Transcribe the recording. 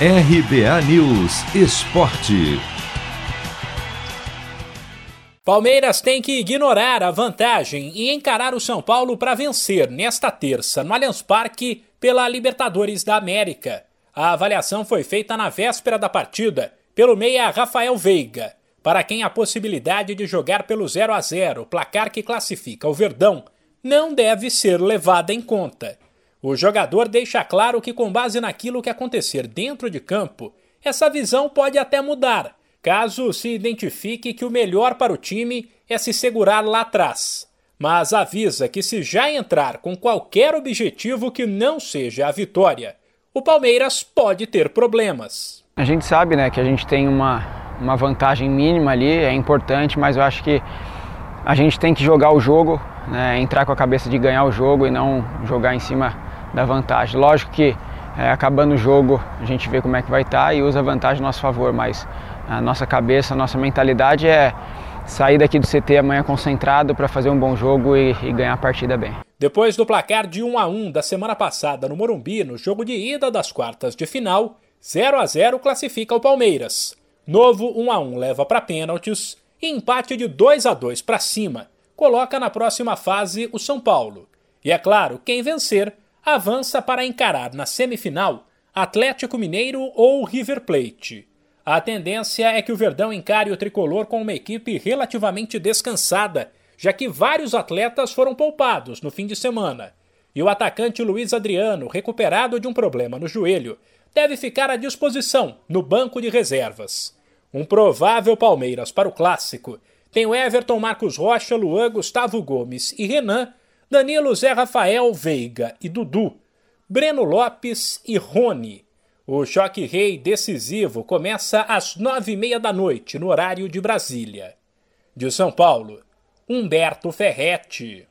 RBA News Esporte. Palmeiras tem que ignorar a vantagem e encarar o São Paulo para vencer nesta terça no Allianz Parque pela Libertadores da América. A avaliação foi feita na véspera da partida pelo meia Rafael Veiga, para quem a possibilidade de jogar pelo 0 a 0, placar que classifica o Verdão, não deve ser levada em conta. O jogador deixa claro que, com base naquilo que acontecer dentro de campo, essa visão pode até mudar caso se identifique que o melhor para o time é se segurar lá atrás. Mas avisa que se já entrar com qualquer objetivo que não seja a vitória, o Palmeiras pode ter problemas. A gente sabe né, que a gente tem uma, uma vantagem mínima ali, é importante, mas eu acho que a gente tem que jogar o jogo, né, entrar com a cabeça de ganhar o jogo e não jogar em cima da vantagem. Lógico que é, acabando o jogo a gente vê como é que vai estar tá e usa a vantagem a nosso favor, mas a nossa cabeça, a nossa mentalidade é sair daqui do CT amanhã concentrado para fazer um bom jogo e, e, ganhar a partida bem. Depois do placar de 1 a 1 da semana passada no Morumbi, no jogo de ida das quartas de final, 0 a 0 classifica o Palmeiras. Novo 1 a 1 leva para pênaltis e empate de 2 a 2 para cima coloca na próxima fase o São Paulo. E é claro, quem vencer avança para encarar na semifinal Atlético Mineiro ou River Plate. A tendência é que o Verdão encare o tricolor com uma equipe relativamente descansada, já que vários atletas foram poupados no fim de semana. E o atacante Luiz Adriano, recuperado de um problema no joelho, deve ficar à disposição no banco de reservas. Um provável Palmeiras para o clássico tem o Everton Marcos Rocha, Luan, Gustavo Gomes e Renan, Danilo Zé Rafael Veiga e Dudu, Breno Lopes e Rony. O choque rei decisivo começa às nove e meia da noite, no horário de Brasília. De São Paulo, Humberto Ferretti.